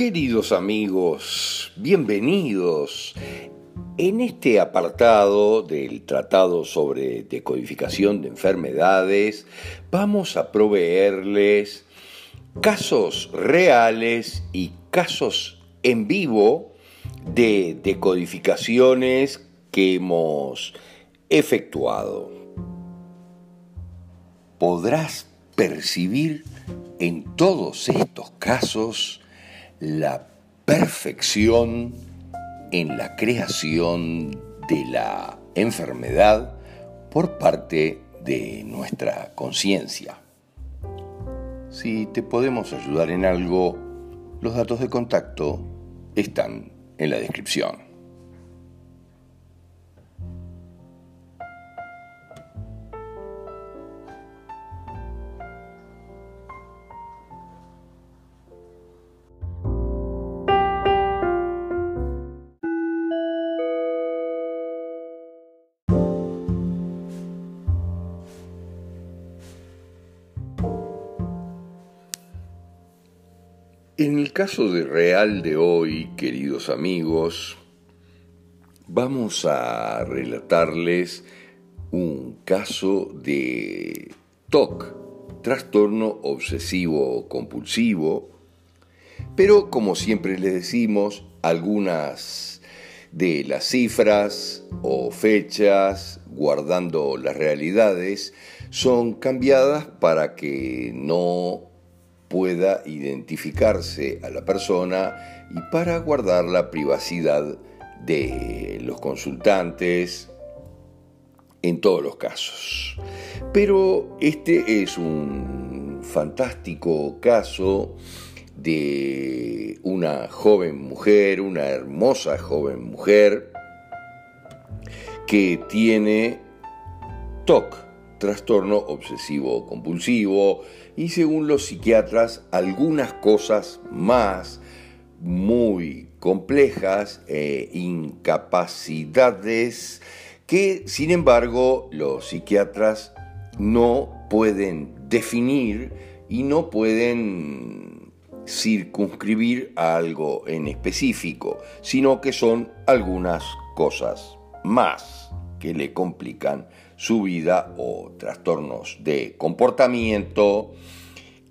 Queridos amigos, bienvenidos. En este apartado del Tratado sobre Decodificación de Enfermedades vamos a proveerles casos reales y casos en vivo de decodificaciones que hemos efectuado. Podrás percibir en todos estos casos la perfección en la creación de la enfermedad por parte de nuestra conciencia. Si te podemos ayudar en algo, los datos de contacto están en la descripción. Caso de real de hoy, queridos amigos, vamos a relatarles un caso de TOC, trastorno obsesivo compulsivo, pero como siempre les decimos, algunas de las cifras o fechas, guardando las realidades, son cambiadas para que no pueda identificarse a la persona y para guardar la privacidad de los consultantes en todos los casos. Pero este es un fantástico caso de una joven mujer, una hermosa joven mujer, que tiene TOC, trastorno obsesivo compulsivo, y según los psiquiatras algunas cosas más muy complejas, e incapacidades que sin embargo los psiquiatras no pueden definir y no pueden circunscribir a algo en específico, sino que son algunas cosas más que le complican su vida o trastornos de comportamiento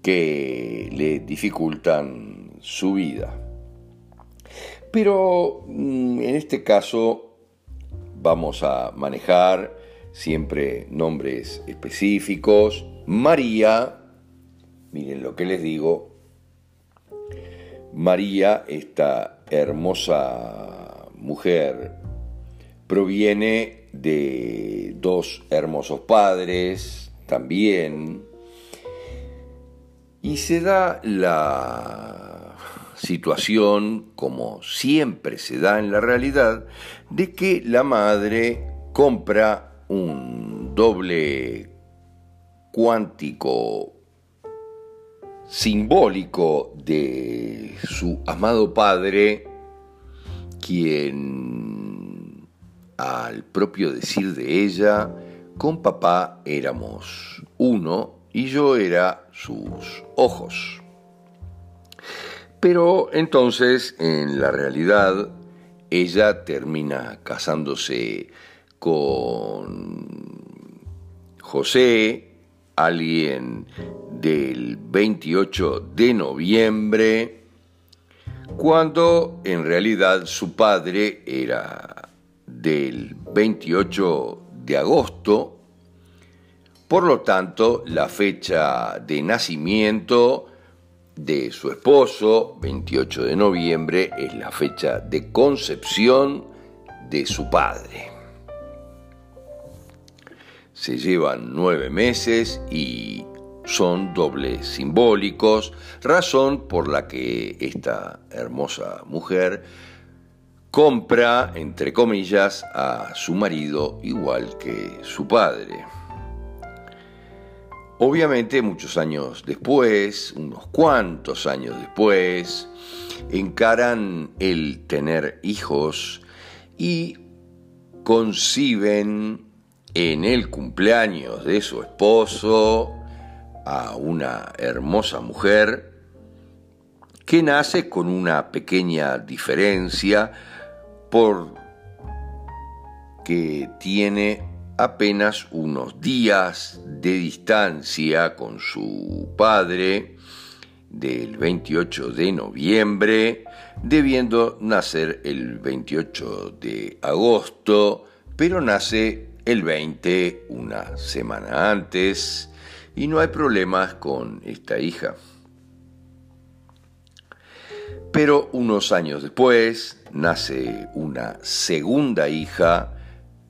que le dificultan su vida. Pero mm, en este caso vamos a manejar siempre nombres específicos. María, miren lo que les digo, María, esta hermosa mujer, proviene de dos hermosos padres también. Y se da la situación, como siempre se da en la realidad, de que la madre compra un doble cuántico simbólico de su amado padre, quien al propio decir de ella, con papá éramos uno y yo era sus ojos. Pero entonces, en la realidad, ella termina casándose con José, alguien del 28 de noviembre, cuando en realidad su padre era del 28 de agosto, por lo tanto la fecha de nacimiento de su esposo, 28 de noviembre, es la fecha de concepción de su padre. Se llevan nueve meses y son dobles simbólicos, razón por la que esta hermosa mujer compra, entre comillas, a su marido igual que su padre. Obviamente muchos años después, unos cuantos años después, encaran el tener hijos y conciben en el cumpleaños de su esposo a una hermosa mujer que nace con una pequeña diferencia por que tiene apenas unos días de distancia con su padre del 28 de noviembre, debiendo nacer el 28 de agosto, pero nace el 20 una semana antes y no hay problemas con esta hija. Pero unos años después nace una segunda hija,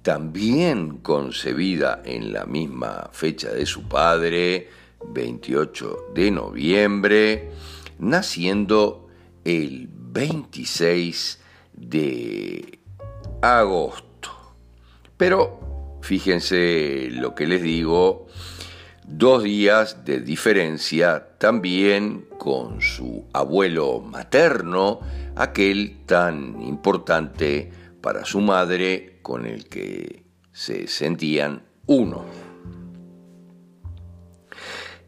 también concebida en la misma fecha de su padre, 28 de noviembre, naciendo el 26 de agosto. Pero fíjense lo que les digo, dos días de diferencia también con su abuelo materno, aquel tan importante para su madre con el que se sentían uno.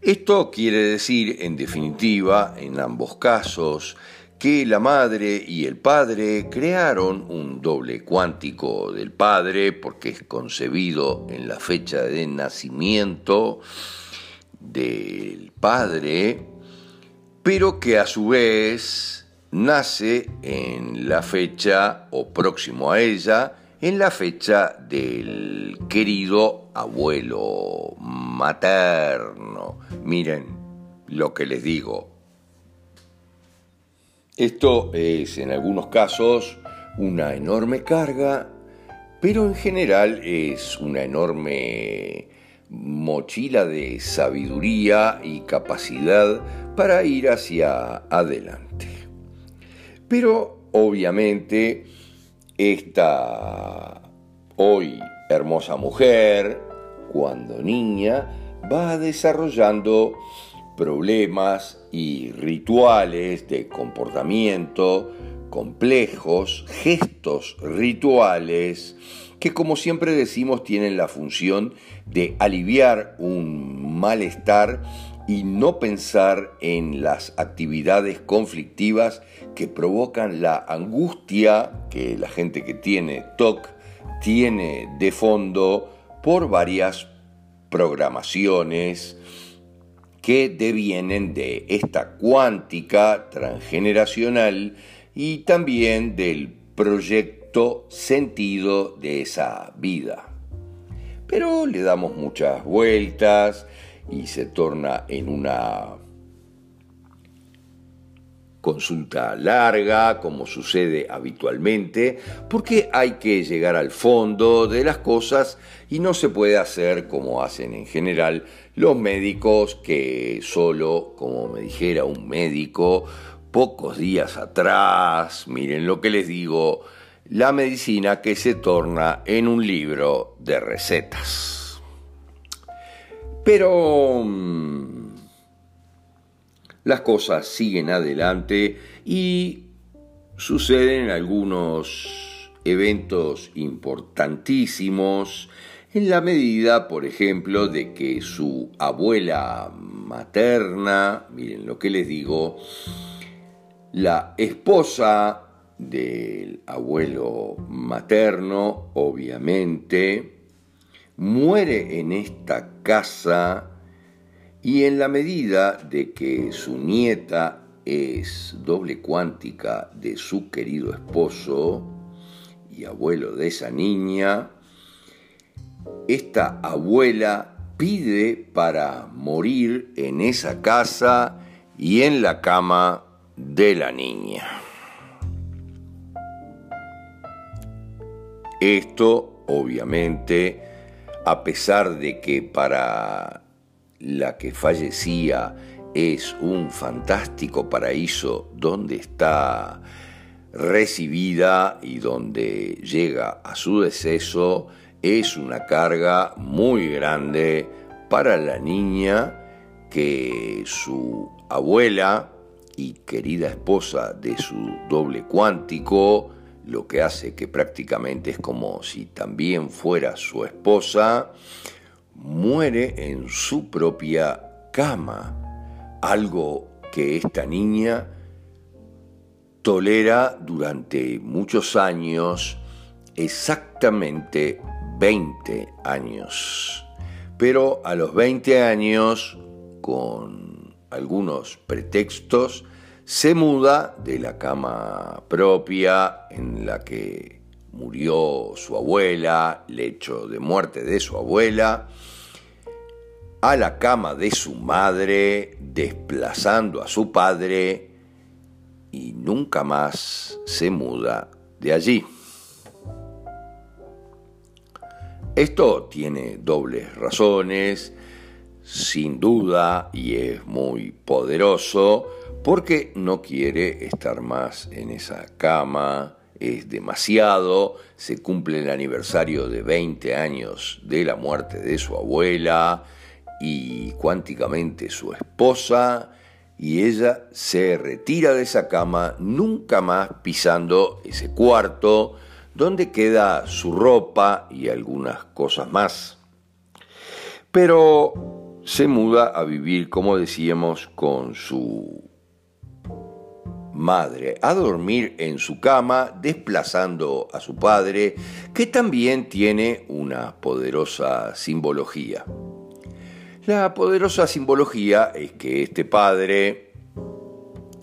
Esto quiere decir, en definitiva, en ambos casos, que la madre y el padre crearon un doble cuántico del padre, porque es concebido en la fecha de nacimiento del padre, pero que a su vez nace en la fecha o próximo a ella, en la fecha del querido abuelo materno. Miren lo que les digo, esto es en algunos casos una enorme carga, pero en general es una enorme mochila de sabiduría y capacidad para ir hacia adelante. Pero obviamente esta hoy hermosa mujer, cuando niña, va desarrollando problemas y rituales de comportamiento complejos, gestos rituales que como siempre decimos tienen la función de aliviar un malestar y no pensar en las actividades conflictivas que provocan la angustia que la gente que tiene TOC tiene de fondo por varias programaciones, que devienen de esta cuántica transgeneracional y también del proyecto sentido de esa vida. Pero le damos muchas vueltas y se torna en una consulta larga, como sucede habitualmente, porque hay que llegar al fondo de las cosas y no se puede hacer como hacen en general los médicos que solo, como me dijera un médico, pocos días atrás, miren lo que les digo, la medicina que se torna en un libro de recetas. Pero mm, las cosas siguen adelante y suceden algunos eventos importantísimos en la medida, por ejemplo, de que su abuela materna, miren lo que les digo, la esposa del abuelo materno, obviamente, muere en esta casa y en la medida de que su nieta es doble cuántica de su querido esposo y abuelo de esa niña, esta abuela pide para morir en esa casa y en la cama de la niña. Esto, obviamente, a pesar de que para la que fallecía es un fantástico paraíso donde está recibida y donde llega a su deceso, es una carga muy grande para la niña que su abuela y querida esposa de su doble cuántico, lo que hace que prácticamente es como si también fuera su esposa, muere en su propia cama, algo que esta niña tolera durante muchos años, exactamente 20 años. Pero a los 20 años, con algunos pretextos, se muda de la cama propia en la que murió su abuela, lecho de muerte de su abuela, a la cama de su madre, desplazando a su padre y nunca más se muda de allí. Esto tiene dobles razones, sin duda, y es muy poderoso, porque no quiere estar más en esa cama, es demasiado, se cumple el aniversario de 20 años de la muerte de su abuela, y cuánticamente su esposa, y ella se retira de esa cama, nunca más pisando ese cuarto donde queda su ropa y algunas cosas más. Pero se muda a vivir, como decíamos, con su madre, a dormir en su cama, desplazando a su padre, que también tiene una poderosa simbología. La poderosa simbología es que este padre,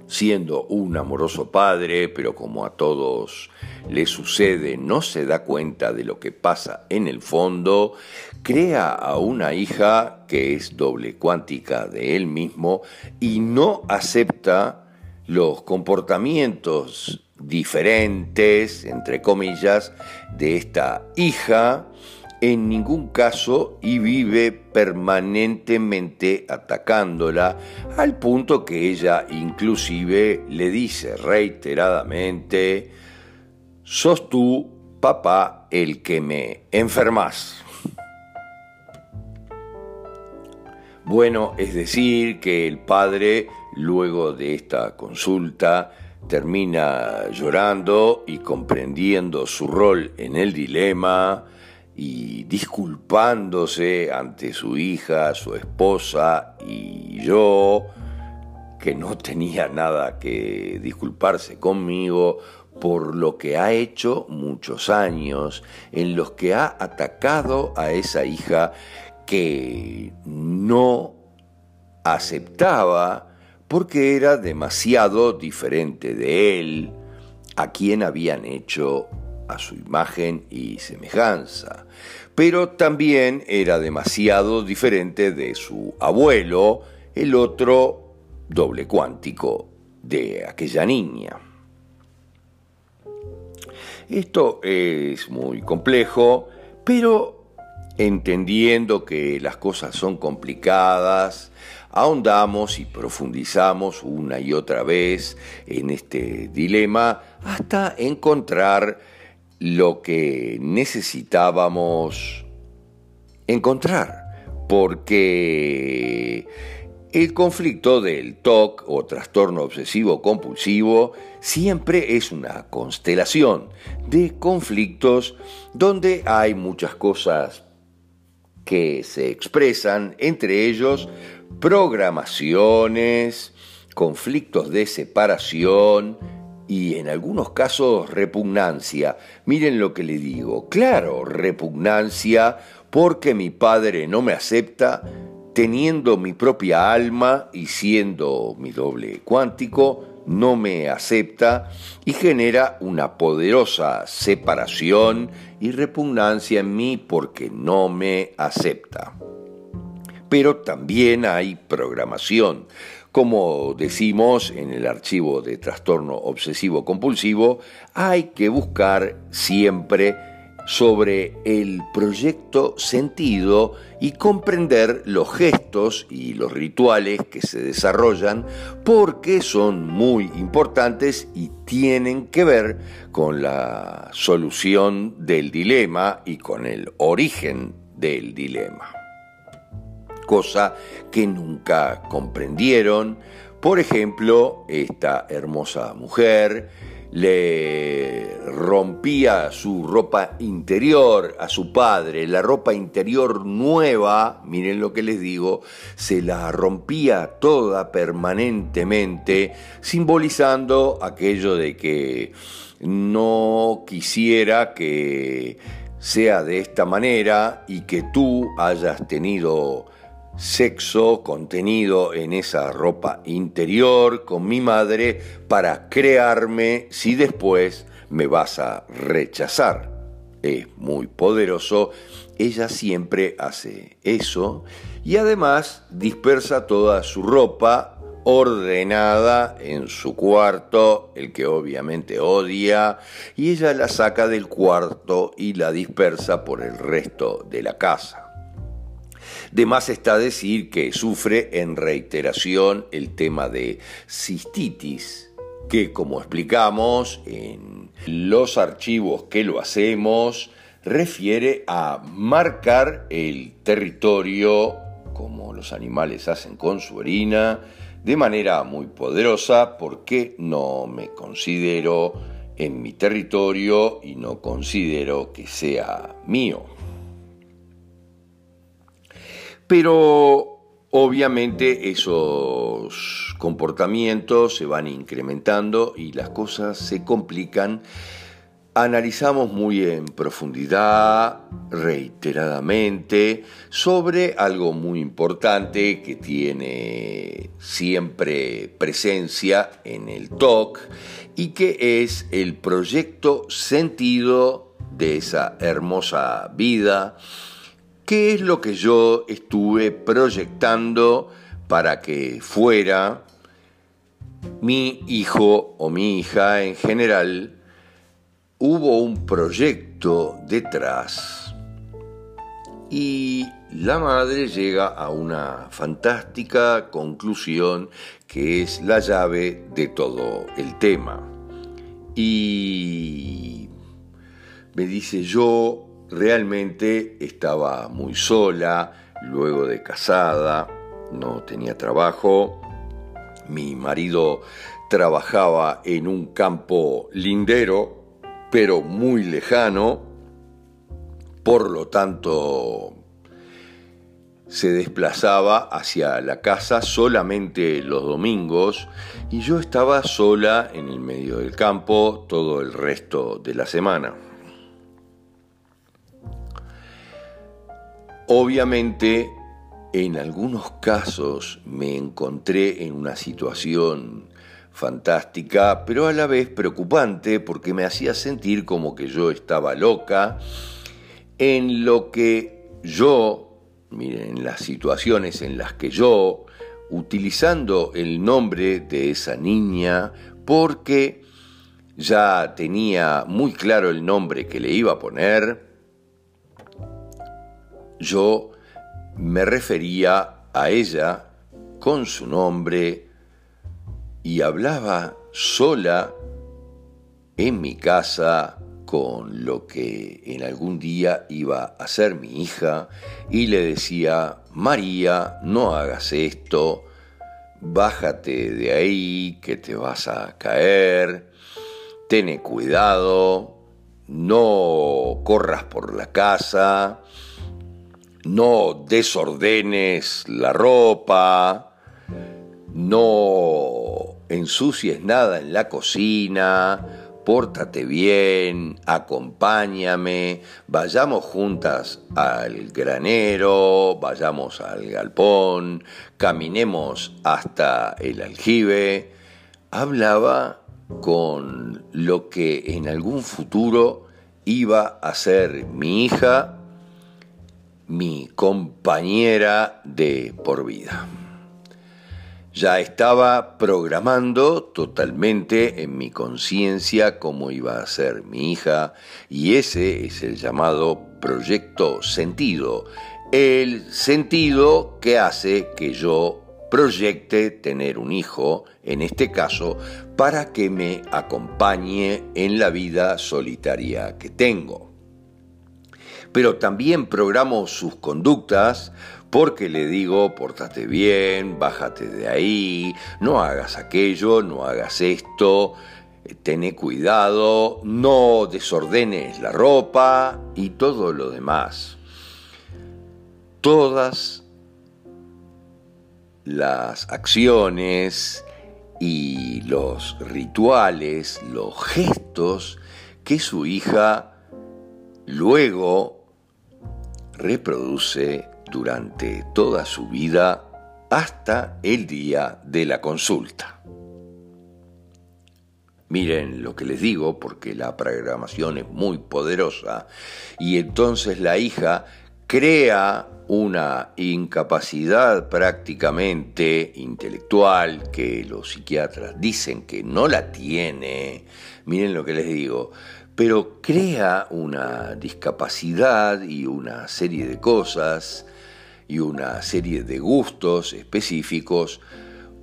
siendo un amoroso padre, pero como a todos le sucede, no se da cuenta de lo que pasa en el fondo, crea a una hija que es doble cuántica de él mismo y no acepta los comportamientos diferentes, entre comillas, de esta hija en ningún caso y vive permanentemente atacándola al punto que ella inclusive le dice reiteradamente, sos tú, papá, el que me enfermas. Bueno, es decir, que el padre, luego de esta consulta, termina llorando y comprendiendo su rol en el dilema, y disculpándose ante su hija, su esposa y yo, que no tenía nada que disculparse conmigo por lo que ha hecho muchos años en los que ha atacado a esa hija que no aceptaba porque era demasiado diferente de él, a quien habían hecho a su imagen y semejanza, pero también era demasiado diferente de su abuelo, el otro doble cuántico de aquella niña. Esto es muy complejo, pero entendiendo que las cosas son complicadas, ahondamos y profundizamos una y otra vez en este dilema hasta encontrar lo que necesitábamos encontrar, porque el conflicto del TOC o trastorno obsesivo compulsivo siempre es una constelación de conflictos donde hay muchas cosas que se expresan, entre ellos programaciones, conflictos de separación, y en algunos casos repugnancia. Miren lo que le digo. Claro, repugnancia porque mi padre no me acepta teniendo mi propia alma y siendo mi doble cuántico, no me acepta y genera una poderosa separación y repugnancia en mí porque no me acepta. Pero también hay programación. Como decimos en el archivo de trastorno obsesivo compulsivo, hay que buscar siempre sobre el proyecto sentido y comprender los gestos y los rituales que se desarrollan porque son muy importantes y tienen que ver con la solución del dilema y con el origen del dilema cosa que nunca comprendieron. Por ejemplo, esta hermosa mujer le rompía su ropa interior a su padre, la ropa interior nueva, miren lo que les digo, se la rompía toda permanentemente, simbolizando aquello de que no quisiera que sea de esta manera y que tú hayas tenido sexo contenido en esa ropa interior con mi madre para crearme si después me vas a rechazar. Es muy poderoso, ella siempre hace eso y además dispersa toda su ropa ordenada en su cuarto, el que obviamente odia, y ella la saca del cuarto y la dispersa por el resto de la casa. De más está decir que sufre en reiteración el tema de cistitis, que como explicamos en los archivos que lo hacemos, refiere a marcar el territorio, como los animales hacen con su orina, de manera muy poderosa porque no me considero en mi territorio y no considero que sea mío. Pero obviamente esos comportamientos se van incrementando y las cosas se complican. Analizamos muy en profundidad, reiteradamente, sobre algo muy importante que tiene siempre presencia en el TOC y que es el proyecto sentido de esa hermosa vida ¿Qué es lo que yo estuve proyectando para que fuera mi hijo o mi hija en general? Hubo un proyecto detrás y la madre llega a una fantástica conclusión que es la llave de todo el tema. Y me dice yo Realmente estaba muy sola, luego de casada, no tenía trabajo. Mi marido trabajaba en un campo lindero, pero muy lejano. Por lo tanto, se desplazaba hacia la casa solamente los domingos y yo estaba sola en el medio del campo todo el resto de la semana. Obviamente, en algunos casos me encontré en una situación fantástica, pero a la vez preocupante porque me hacía sentir como que yo estaba loca en lo que yo, miren, en las situaciones en las que yo, utilizando el nombre de esa niña, porque ya tenía muy claro el nombre que le iba a poner, yo me refería a ella con su nombre y hablaba sola en mi casa con lo que en algún día iba a ser mi hija y le decía, María, no hagas esto, bájate de ahí que te vas a caer, ten cuidado, no corras por la casa, no desordenes la ropa, no ensucies nada en la cocina, pórtate bien, acompáñame, vayamos juntas al granero, vayamos al galpón, caminemos hasta el aljibe. Hablaba con lo que en algún futuro iba a ser mi hija mi compañera de por vida. Ya estaba programando totalmente en mi conciencia cómo iba a ser mi hija y ese es el llamado proyecto sentido, el sentido que hace que yo proyecte tener un hijo, en este caso, para que me acompañe en la vida solitaria que tengo pero también programo sus conductas porque le digo, pórtate bien, bájate de ahí, no hagas aquello, no hagas esto, tené cuidado, no desordenes la ropa y todo lo demás. Todas las acciones y los rituales, los gestos que su hija luego reproduce durante toda su vida hasta el día de la consulta. Miren lo que les digo porque la programación es muy poderosa y entonces la hija crea una incapacidad prácticamente intelectual que los psiquiatras dicen que no la tiene, miren lo que les digo, pero crea una discapacidad y una serie de cosas y una serie de gustos específicos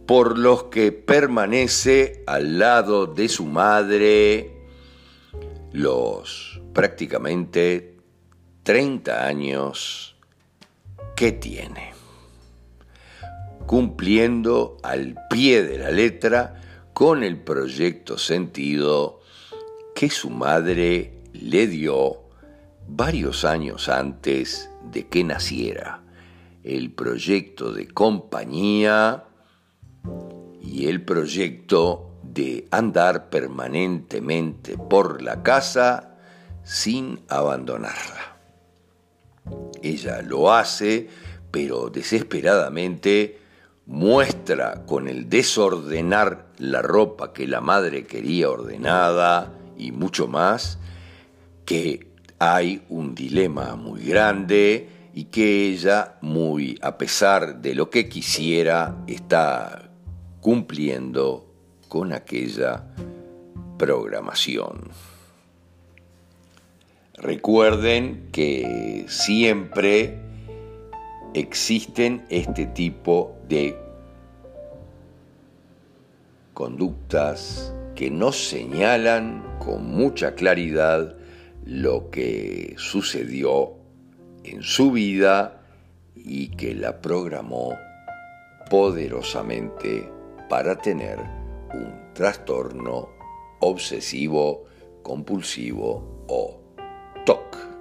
por los que permanece al lado de su madre los prácticamente 30 años que tiene, cumpliendo al pie de la letra con el proyecto sentido que su madre le dio varios años antes de que naciera, el proyecto de compañía y el proyecto de andar permanentemente por la casa sin abandonarla. Ella lo hace, pero desesperadamente muestra con el desordenar la ropa que la madre quería ordenada y mucho más, que hay un dilema muy grande y que ella, muy a pesar de lo que quisiera, está cumpliendo con aquella programación. Recuerden que siempre existen este tipo de conductas que nos señalan con mucha claridad lo que sucedió en su vida y que la programó poderosamente para tener un trastorno obsesivo compulsivo o TOC.